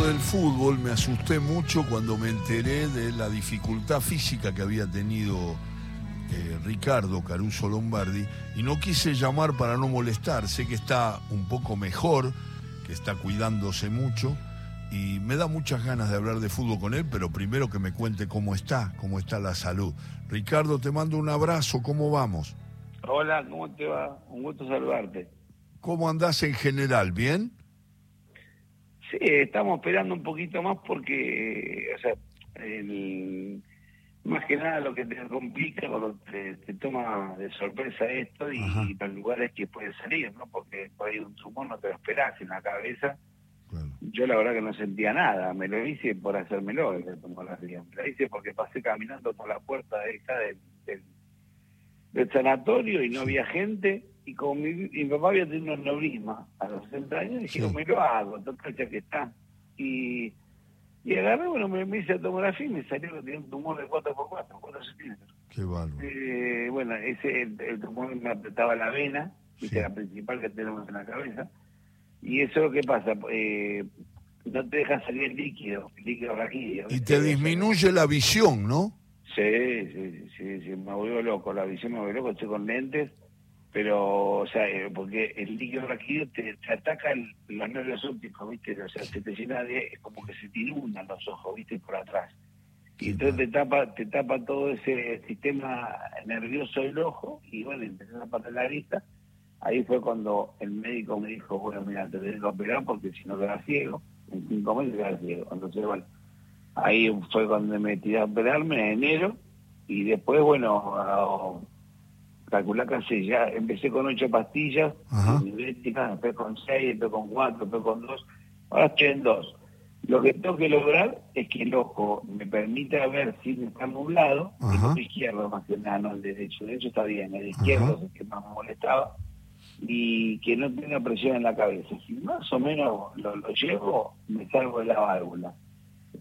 del fútbol me asusté mucho cuando me enteré de la dificultad física que había tenido eh, Ricardo Caruso Lombardi y no quise llamar para no molestar. Sé que está un poco mejor, que está cuidándose mucho y me da muchas ganas de hablar de fútbol con él, pero primero que me cuente cómo está, cómo está la salud. Ricardo, te mando un abrazo, ¿cómo vamos? Hola, ¿cómo te va? Un gusto saludarte. ¿Cómo andás en general? ¿Bien? Sí, estamos esperando un poquito más porque, o sea, más que nada lo que te complica cuando te, toma de sorpresa esto y, los lugares que puede salir, ¿no? Porque por ahí un tumor no te lo esperás en la cabeza. Yo la verdad que no sentía nada, me lo hice por hacérmelo, el tomografía. Me lo hice porque pasé caminando por la puerta de del, del, sanatorio y no había gente y como mi, papá había tenido un neurisma a los 60 años, dije, me lo hago, total ya que está. Y, y agarré, bueno, me, hice tomografía y me salió que tenía un tumor de 4x4, 4 centímetros. Qué bárbaro. Eh, bueno, ese el, tumor me apretaba la vena, que es la principal que tenemos en la cabeza. Y eso es lo que pasa, eh, no te deja salir el líquido, el líquido raquídeo. Y te disminuye la visión, ¿no? Sí, sí, sí, sí, me volvió loco, la visión me volvió loco, estoy con lentes pero, o sea, eh, porque el líquido raquídeo te, te ataca los nervios ópticos, ¿viste? O sea, se te llena de, es como que se te inundan los ojos, ¿viste? Por atrás. Y entonces te tapa, te tapa todo ese sistema nervioso del ojo y bueno, empezás a pasar la vista. Ahí fue cuando el médico me dijo, bueno, mira, te tengo que operar porque si no quedas ciego, en cinco meses quedas ciego. Entonces, bueno, ahí fue cuando me tiré a operarme en enero y después, bueno, calcular casi ya, empecé con ocho pastillas, después con seis, después con cuatro, después con dos, ahora estoy en dos. Lo que tengo que lograr es que el ojo me permita ver si está nublado, el izquierdo más que nada, no el derecho, el derecho está bien, el izquierdo es el que más me molestaba, y que no tenga presión en la cabeza. Si más o menos lo, lo llevo, me salgo de la válvula.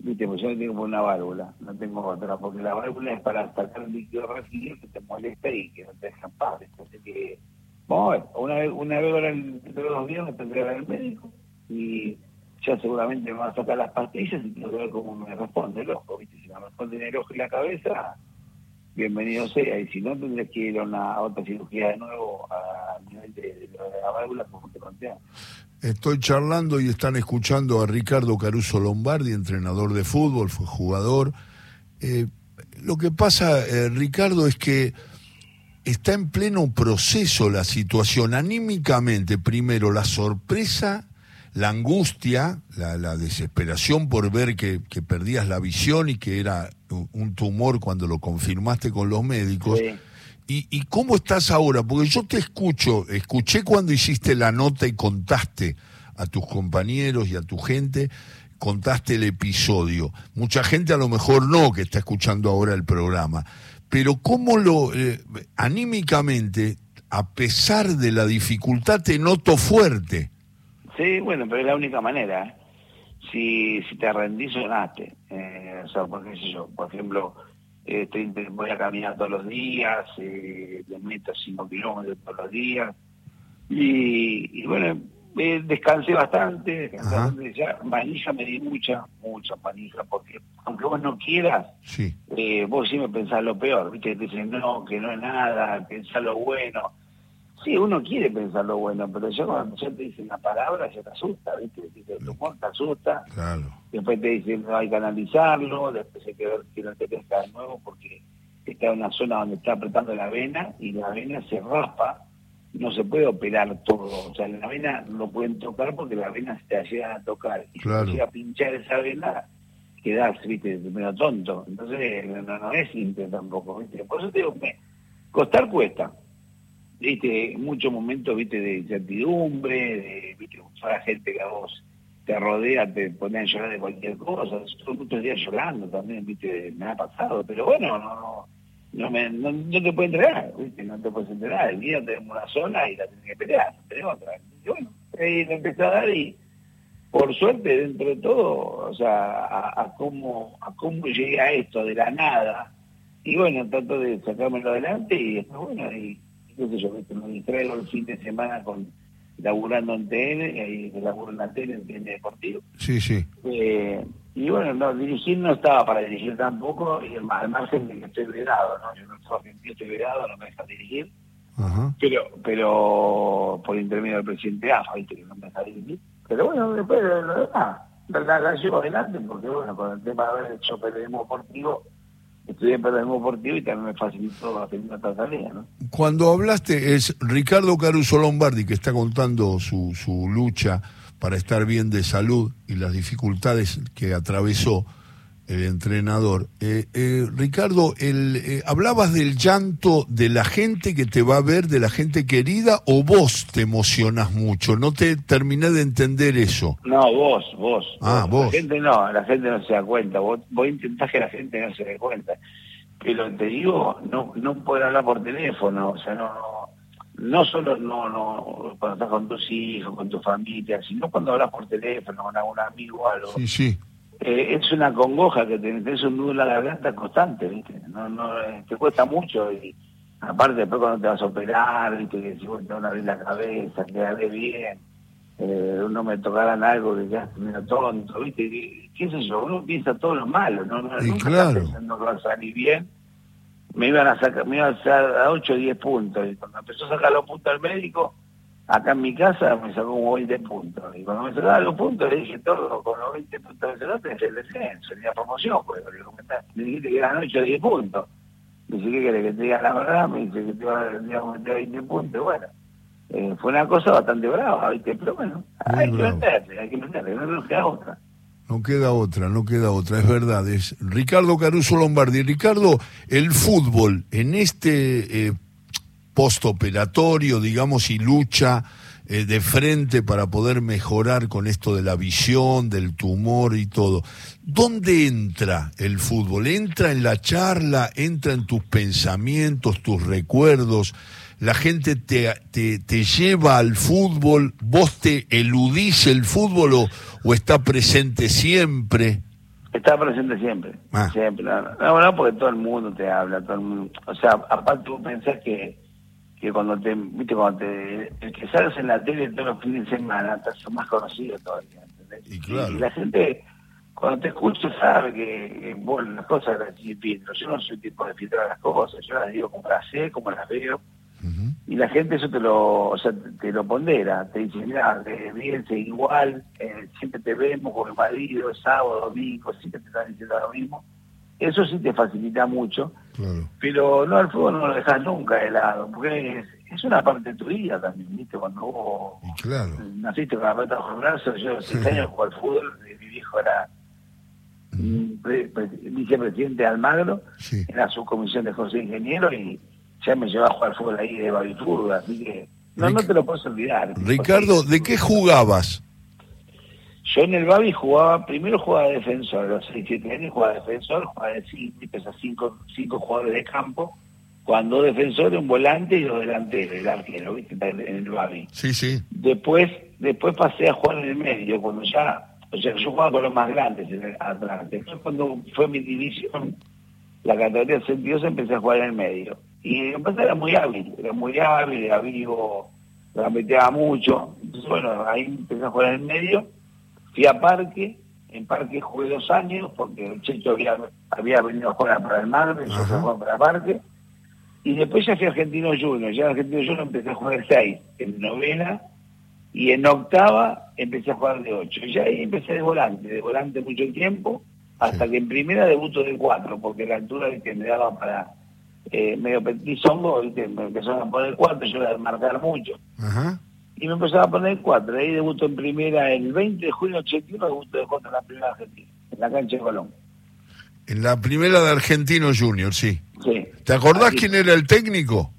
Viste, pues yo tengo una válvula, no tengo otra, porque la válvula es para sacar el líquido residual que te molesta y que no te deja en paz. Entonces que, bueno, una vez, una vez ahora dentro de dos días me tendré que ver al médico y ya seguramente me va a sacar las pastillas y tengo que ver cómo me responde el ojo, ¿viste? Si me responde el ojo y la cabeza, bienvenido sea, y si no tendré que ir a una otra cirugía de nuevo a nivel de, la válvula como te conté. Estoy charlando y están escuchando a Ricardo Caruso Lombardi, entrenador de fútbol, fue jugador. Eh, lo que pasa, eh, Ricardo, es que está en pleno proceso la situación anímicamente. Primero, la sorpresa, la angustia, la, desesperación por ver que, perdías la visión y que era un tumor cuando lo confirmaste con los médicos. ¿Y, cómo estás ahora? Porque yo te escucho, escuché cuando hiciste la nota y contaste a tus compañeros y a tu gente, contaste el episodio. Mucha gente a lo mejor no que está escuchando ahora el programa. Pero ¿cómo lo, eh, anímicamente, a pesar de la dificultad, te noto fuerte? Sí, bueno, pero es la única manera. ¿eh? Si, si te rendís, sonaste. Eh, o por, yo, por ejemplo voy a caminar todos los días, eh, me meto 5 kilómetros todos los días. Y, bueno, descansé bastante, descansé ya, manija me di mucha, mucha manija, porque aunque vos no quieras, eh, vos sí me pensás lo peor, ¿viste? Te dicen, no, que no es nada, pensás lo bueno. Sí, uno quiere pensar lo bueno, pero ya cuando ya te dicen la palabra, ya te asusta, ¿viste? El humor te asusta. Después te dicen no hay que analizarlo, después hay que ver que no te crezca de nuevo porque está en una zona donde está apretando la vena y la vena se raspa. No se puede operar todo. O sea, la vena no pueden tocar porque la vena se te llega a tocar. Y si te llega a pinchar esa vena, quedas, ¿viste? Medio tonto. Entonces, no, no es simple tampoco, ¿viste? Por eso te digo, me, costar cuesta viste, muchos momentos, viste, de incertidumbre, de, viste, la gente que a vos te rodea, te pone a llorar de cualquier cosa, son muchos días llorando también, viste, me ha pasado, pero bueno, no, no, me, no, te puedes entregar, viste, no te puedes entregar, el día tenemos una zona y la tienes que pelear, pero otra, y bueno, ahí le empecé a dar y por suerte dentro de todo, o sea, a, a cómo, a cómo llegué a esto de la nada, y bueno, trato de sacármelo adelante y después bueno, y qué sé yo, me distraigo el fin de semana con laburando en TN, ahí laburo en la TN, en TN Deportivo. Sí, sí. Eh, y bueno, no, dirigir no estaba para dirigir tampoco, y al margen de que estoy vedado, ¿no? Yo no estoy argentino, estoy vedado, no me deja dirigir. Ajá. Pero, pero por intermedio del presidente AFA, ¿viste? que no me deja dirigir. Pero bueno, después lo demás, la, la, la llevo adelante, porque bueno, con el tema de haber hecho periodismo deportivo, estudié periodismo deportivo y también me facilitó hacer una tarea, ¿no? Cuando hablaste, es Ricardo Caruso Lombardi que está contando su, su lucha para estar bien de salud y las dificultades que atravesó el entrenador. Eh, eh, Ricardo, el, eh, ¿hablabas del llanto de la gente que te va a ver, de la gente querida, o vos te emocionas mucho? No te terminé de entender eso. No, vos, vos. Ah, vos. La gente no, la gente no se da cuenta. Vos, vos intentás que la gente no se dé cuenta. Pero te digo, no no poder hablar por teléfono, o sea, no, no, no solo no, no cuando estás con tus hijos, con tu familia, sino cuando hablas por teléfono con algún amigo o algo. Sí, sí. Eh, es una congoja que tenés, tenés un nudo en la garganta constante, ¿viste? No, no, eh, te cuesta mucho y aparte después cuando te vas a operar, ¿viste? Que si vos te van a abrir la cabeza, que hables bien, eh, no me tocaran algo que ya medio tonto, ¿viste? Y, ¿Qué sé yo? Uno piensa todo lo malo, ¿no? no Y nunca claro. pensando que va a salir bien. Me iban a sacar, me iban a sacar a 8 o 10 puntos y cuando empezó a sacar los puntos al médico, acá en mi casa me sacó como 20 puntos. Y cuando me sacaba los puntos le dije, todo con los 20 puntos que sacaste es el descenso, ni la promoción, porque le, dijiste que eran 8 o 10 puntos. Dice, ¿qué querés que te diga la verdad? Me dice que te iba a meter 20 puntos. Bueno, eh, fue una cosa bastante brava, ¿viste? Pero bueno, Muy hay que meterle, hay que meterle, no nos queda otra. No queda otra, no queda otra, es verdad. Es Ricardo Caruso Lombardi. Ricardo, el fútbol en este eh, postoperatorio, digamos, y lucha eh, de frente para poder mejorar con esto de la visión, del tumor y todo. ¿Dónde entra el fútbol? ¿Entra en la charla? ¿Entra en tus pensamientos, tus recuerdos? ¿La gente te, te, te lleva al fútbol? ¿Vos te eludís el fútbol o, o está presente siempre? Está presente siempre, Ah. siempre. No, no, no, porque todo el mundo te habla, todo el mundo. O sea, aparte tú pensás que, que cuando te, viste, cuando te, el que sales en la tele todos los fines de semana, te haces más conocido todavía, ¿entendés? Y claro. la gente, cuando te escucha, sabe que, bueno, las cosas las filtro. Yo no soy tipo de filtrar las cosas, yo las digo como las sé, como las veo. Y la gente eso te lo, o sea, te, te lo pondera, te dice, mira, eh, bien, sigue igual, eh, siempre te vemos con el marido, es sábado, domingo, siempre te están diciendo lo mismo. Eso sí te facilita mucho, Claro. pero no al fútbol no lo dejas nunca de lado, porque es, es una parte de tu vida también, ¿viste? Cuando vos claro. naciste con la pelota bajo el brazo, yo los seis años jugué al fútbol, eh, mi viejo era pre- pre- vicepresidente de Almagro, Sí. en la subcomisión de José Ingeniero y ya me llevaba a jugar fútbol ahí de Babifurga, así que no, Ric- no te lo puedes olvidar. Ricardo, ¿de qué jugabas? Yo en el Babi jugaba, primero jugaba de defensor, a los 6, 7 años jugaba de defensor, jugaba de 5, a cinco, cinco jugadores de campo, cuando dos defensores, un volante y dos delanteros, el arquero, ¿viste? En el Babi. Sí, sí. Después, después pasé a jugar en el medio, cuando ya, o sea, yo jugaba con los más grandes en el, atrás. Después cuando fue mi división, la categoría 62 empecé a jugar en el medio. Y en era muy hábil, era muy hábil, era vivo, gambeteaba mucho. Entonces, bueno, ahí empecé a jugar en el medio. Fui a Parque, en Parque jugué dos años, porque el Checho había, había venido a jugar para el Mar, yo Ajá. fui a jugar para Parque. Y después ya fui a Argentino Junior, ya en Argentino Junior empecé a jugar seis, en novena, y en octava empecé a jugar de ocho. Y ya ahí empecé de volante, de volante mucho tiempo, hasta Sí. que en primera debuto de cuatro, porque la altura que me daba para eh, medio petizongo, me empezaron a poner cuatro, yo era de marcar mucho. Ajá. Y me empezaron a poner cuatro, ahí debuto en primera el 20 de junio del 81, debuto de cuatro en la primera Argentina, en la cancha de Colón. En la primera de Argentino Junior, sí. Sí. ¿Te acordás quién era el técnico?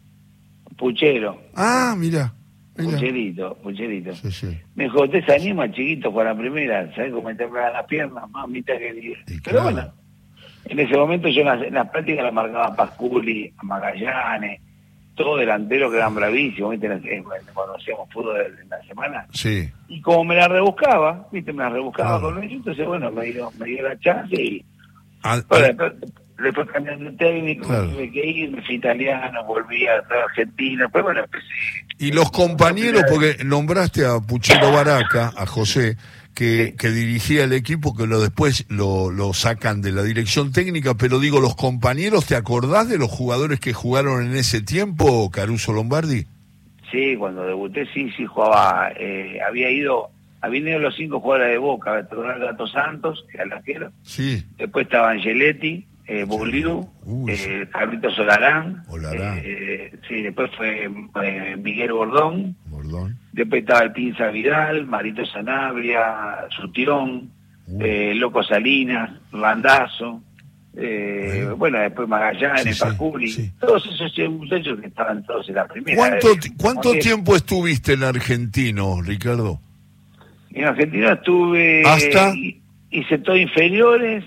Puchero, Ah, mira. pucherito, pucherito. Sí, sí. Me dijo, ¿usted se anima, chiquito, para la primera? ¿Sabes cómo me temblaban las piernas? Mamita querida. Y Pero claro. bueno, en ese momento yo en las, en las prácticas la marcaba a Pasculi, a Magallanes, todos delanteros que eran bravísimos, ¿viste? Cuando hacíamos fútbol en la semana. Sí. Y como me la rebuscaba, ¿viste? Me la rebuscaba Claro. con ellos, entonces bueno, me dio, me dio la chance y bueno, ah, después, después cambiando de técnico, Claro. tuve que ir, me fui italiano, volví a a Argentina, después bueno, empecé Y los compañeros, porque nombraste a Puchero Baraca, a José, que, que dirigía el equipo, que lo después lo, lo sacan de la dirección técnica, pero digo, los compañeros, ¿te acordás de los jugadores que jugaron en ese tiempo, Caruso Lombardi? Sí, cuando debuté sí, sí jugaba, eh, había ido, habían ido los cinco jugadores de Boca, Gato Santos, que era el arquero, Sí. después estaba Angeletti, eh, Bugliu, Uy, eh, Carlitos Solarán, Olarán. eh, sí, después fue eh, Miguel Bordón, Después estaba el Pinza Vidal, Marito Sanabria, Sutión, Uy. eh, Loco Salinas, Randazo, eh, Bueno. bueno, después Magallanes, Sí, sí, Pacuri, sí. todos esos muchachos que estaban todos en la primera. ¿Cuánto, eh, ¿cuánto tiempo estuviste en Argentino, Ricardo? En Argentina estuve, ¿Hasta? hi- hice todo inferiores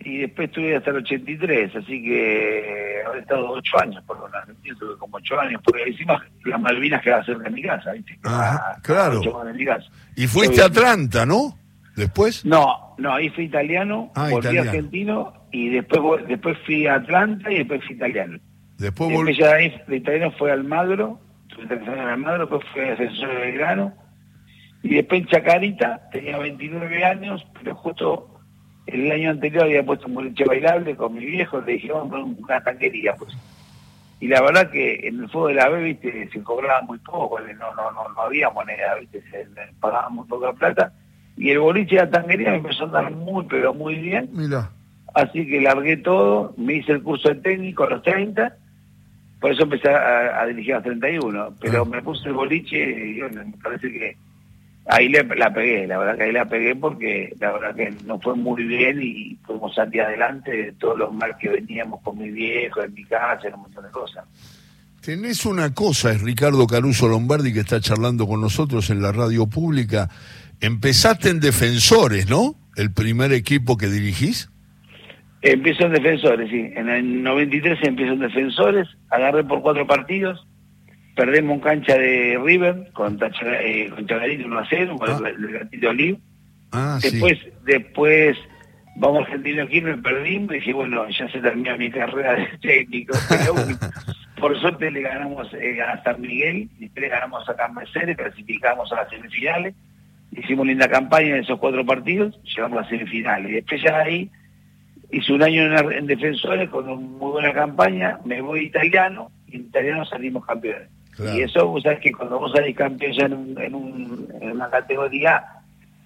y después estuve hasta el 83, así que habré estado ocho años, por en Argentina estuve como ocho años, porque encima las Malvinas quedaban cerca de mi casa, ¿viste? Ajá, A- claro. de mi casa. Y fuiste Estuve- a Atlanta, ¿no? Después. No, no, ahí fui italiano, Ah, volví italiano. argentino y después después fui a Atlanta y después fui italiano. Después volví. ya de ahí de italiano fue Almagro, tuve tres años en Almagro, después fue defensor de Belgrano y después en Chacarita, tenía 29 años, pero justo el año anterior había puesto un boliche bailable con mi viejo, le dije, vamos a poner una tanquería, pues. Y la verdad que en el fútbol de la B, viste, se cobraba muy poco, no, no, no, no había moneda, viste, se muy poca plata. Y el boliche de la tanquería me empezó a andar muy, pero muy bien. Mira. Así que largué todo, me hice el curso de técnico a los 30, por eso empecé a, a dirigir a los 31, pero Ah. me puse el boliche y bueno, me parece que ahí le, la pegué, la verdad que ahí la pegué porque la verdad que nos fue muy bien y pudimos salir adelante de todos los mal que veníamos con mi viejo, en mi casa, en un montón de cosas. Tenés una cosa, es Ricardo Caruso Lombardi que está charlando con nosotros en la radio pública. Empezaste en Defensores, ¿no? El primer equipo que dirigís. Empiezo en defensores, sí. En el 93 empiezo en defensores, agarré por cuatro partidos, perdemos en cancha de River con, Tacha- eh, con Chagarito 1 a 0, con Ah. el, el gatito Olivo. Ah, Después, sí. después vamos a Argentino aquí, me perdimos y dije, bueno, ya se termina mi carrera de técnico. Pero por suerte le ganamos eh, a San Miguel, después le ganamos a Cambecer, clasificamos a las semifinales. Hicimos linda campaña en esos cuatro partidos, llegamos a las semifinales. Después ya ahí hice un año en, en defensores con una muy buena campaña, me voy italiano, y en italiano salimos campeones. Claro. Y eso, vos sabés que cuando vos salís campeón ya en, un- en, un- en una categoría,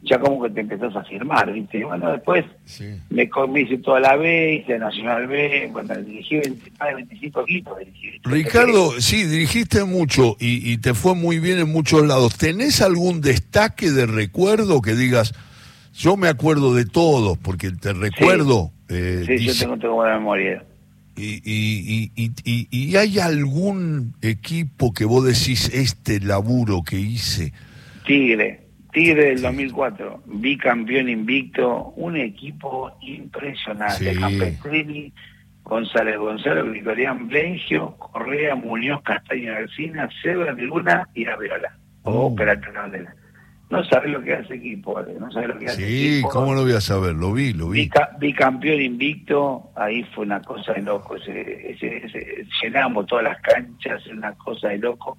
ya como que te empezás a firmar, ¿viste? Y bueno, después Sí. me, me hice toda la B, hice Nacional B, bueno, dirigí 20 más de 25 equipos. dirigí. Ricardo, sí, dirigiste mucho y, y te fue muy bien en muchos lados. ¿Tenés algún destaque de recuerdo que digas, yo me acuerdo de todos, porque te recuerdo? eh, Sí, yo tengo, tengo buena memoria. Y, y, y, y, y- y hay algún equipo que vos decís, este laburo que hice? Tigre, Tigre del 2004, bicampeón invicto, un equipo impresionante. Sí. Campestrini, González González, Victorián Blengio, Correa, Muñoz, Castaño Garcina, Sebra Luna y Arriola. O Uh. No sabes lo que hace equipo, Ale, no sabes lo que hace Sí, equipo. ¿cómo lo voy a saber? Lo vi, lo vi. Bica- bicampeón invicto, ahí fue una cosa de loco, ese, ese- ese- llenamos todas las canchas, una cosa de loco.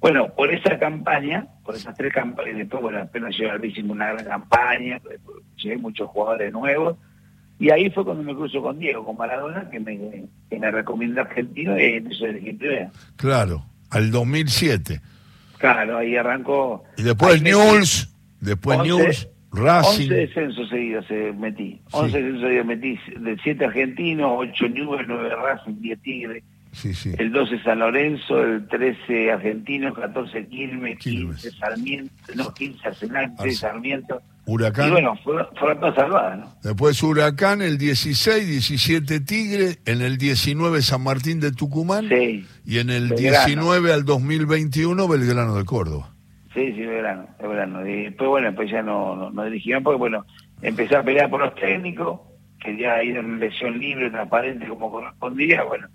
Bueno, por esa campaña, por esas tres campañas, después, bueno, apenas llegó al hicimos una gran campaña, llegué muchos jugadores nuevos, y ahí fue cuando me cruzo con Diego, con Maradona, que me, que me recomendó Argentino y empezó a. Claro, al 2007. Claro, ahí arrancó. Y después Newell's, después once- Newell's, 11 Racing. descensos seguidos se metí. 11 descensos seguidos metí. De 7 argentinos, 8 Newell, 9 Racing, 10 Tigre. Sí, sí. El 12 San Lorenzo, el 13 argentinos, 14 Quilmes, Quilmes. 15 Sarmiento, no, 15 Arsenal, 3 Sarmiento. Huracán. Y bueno, todas salvadas, ¿no? Después Huracán, el 16, 17 Tigre, en el 19 San Martín de Tucumán Sí, y en el Belgrano. 19 al 2021 Belgrano de Córdoba. sí, sí, de verano. Y después, bueno, después ya no, no, no dirigían porque, bueno, empecé a pelear por los técnicos, que ya ido en lesión libre, transparente, como correspondía, bueno.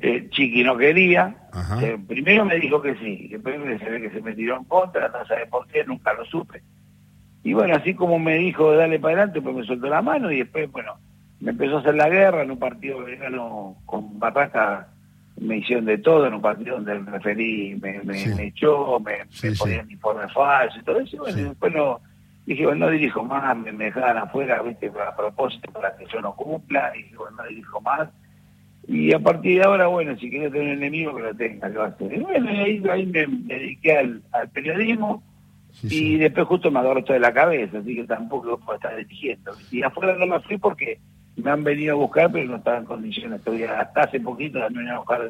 Eh, Chiqui no quería. Eh, primero me dijo que sí, después se ve que se me tiró en contra, no sabe por qué, nunca lo supe. Y bueno, así como me dijo dale para adelante, pues me soltó la mano y después, bueno, me empezó a hacer la guerra en un partido verano con Barraca, me hicieron de todo en un partido donde el referí me, me, echó, me, sí, me ponían informe falso y todo eso. Bueno, y después no, dije, bueno, no dirijo más, me, me dejaban afuera, viste, a propósito para que yo no cumpla, y dije, bueno, no dirijo más. Y a partir de ahora, bueno, si quieres tener un enemigo, que lo tenga, que va a hacer. Y bueno, ahí, ahí me, dediqué al, al periodismo. Y después justo me agarró esto de la cabeza, así que tampoco puedo estar dirigiendo. Y afuera no me fui porque me han venido a buscar, pero no estaba en condiciones todavía. Hasta hace poquito me han a buscar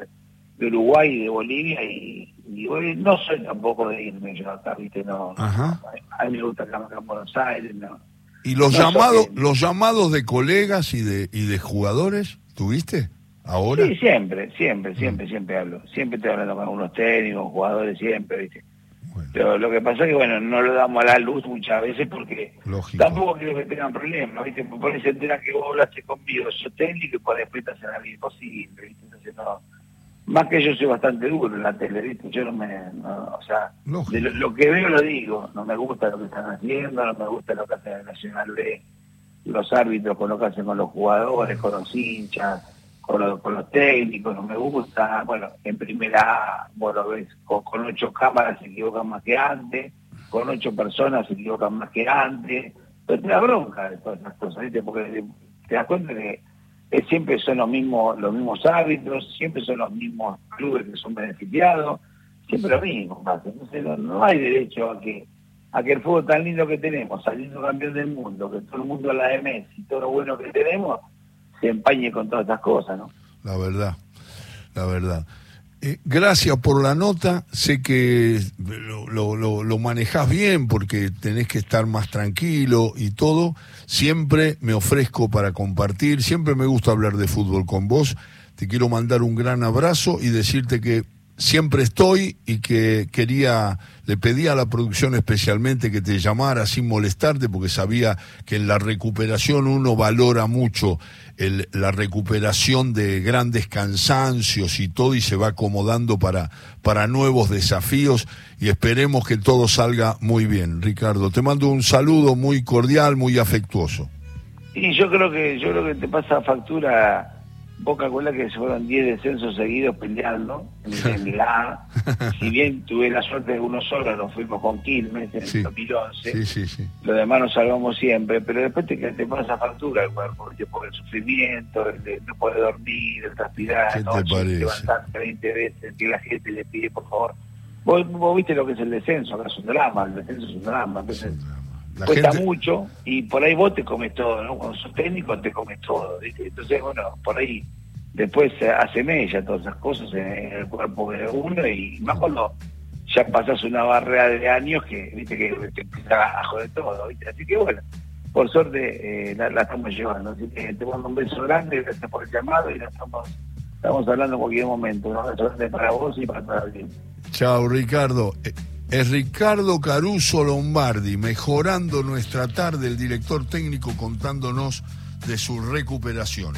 de, Uruguay y de Bolivia y, hoy no soy tampoco de irme yo acá, ¿viste? No, a mí me gusta acá en Buenos Aires, no. ¿Y los llamados los llamados de colegas y de y de jugadores tuviste ahora? Sí, siempre, siempre, siempre, siempre hablo. Siempre estoy hablando con algunos técnicos, jugadores, siempre, ¿viste? Pero lo que pasa es que, bueno, no lo damos a la luz muchas veces porque tampoco quiero que tengan problemas, ¿viste? Por se entera que vos hablaste conmigo, yo técnico y por después te hacen algo imposible, ¿viste? Entonces, no. Más que yo soy bastante duro en la tele, ¿viste? Yo no me. o sea, lo, que veo lo digo. No me gusta lo que están haciendo, no me gusta lo que hacen el Nacional B, los árbitros, con lo que hacen con los jugadores, con los hinchas con, los técnicos, no me gusta. Bueno, en primera, bueno, ves, con, ocho cámaras se equivocan más que antes, con ocho personas se equivocan más que antes. Pero te da bronca de todas esas cosas, ¿viste? Porque te das cuenta que siempre son los mismos los mismos árbitros, siempre son los mismos clubes que son beneficiados, siempre lo mismo. Entonces no, hay derecho a que a que el fútbol tan lindo que tenemos, saliendo campeón del mundo, que todo el mundo la de Messi, todo lo bueno que tenemos, se empañe con todas estas cosas, ¿no? La verdad, la verdad. Eh, gracias por la nota, sé que lo, lo, lo, manejás bien porque tenés que estar más tranquilo y todo. Siempre me ofrezco para compartir, siempre me gusta hablar de fútbol con vos. Te quiero mandar un gran abrazo y decirte que siempre estoy y que quería, le pedí a la producción especialmente que te llamara sin molestarte porque sabía que en la recuperación uno valora mucho la recuperación de grandes cansancios y todo y se va acomodando para, para nuevos desafíos y esperemos que todo salga muy bien. Ricardo, te mando un saludo muy cordial, muy afectuoso. Y yo creo que, yo creo que te pasa factura Boca Cola que se fueron 10 descensos seguidos peleando en, la Si bien tuve la suerte de uno solo, nos fuimos con Quilmes en el 2011. Sí, Lo demás nos salvamos siempre, pero después te, te pasa factura el cuerpo, por el sufrimiento, el de no poder dormir, el transpirar, ¿no? levantarte 20 veces, que la gente le pide por favor. Vos, vos, viste lo que es el descenso, acá es un drama, el descenso es un drama. Entonces, cuesta mucho y por ahí vos te comes todo, ¿no? Cuando sos técnico te comes todo, ¿viste? Entonces, bueno, por ahí después hace mella todas esas cosas en el cuerpo de uno y más cuando ya pasas una barrera de años que, ¿viste? Que te empieza a joder todo, ¿viste? Así que bueno, por suerte eh, la, estamos llevando. Así que te mando un beso grande, gracias por el llamado y la estamos, estamos hablando en cualquier momento. Un beso grande para vos y para toda la Chao, Ricardo. Es Ricardo Caruso Lombardi, mejorando nuestra tarde, el director técnico contándonos de su recuperación.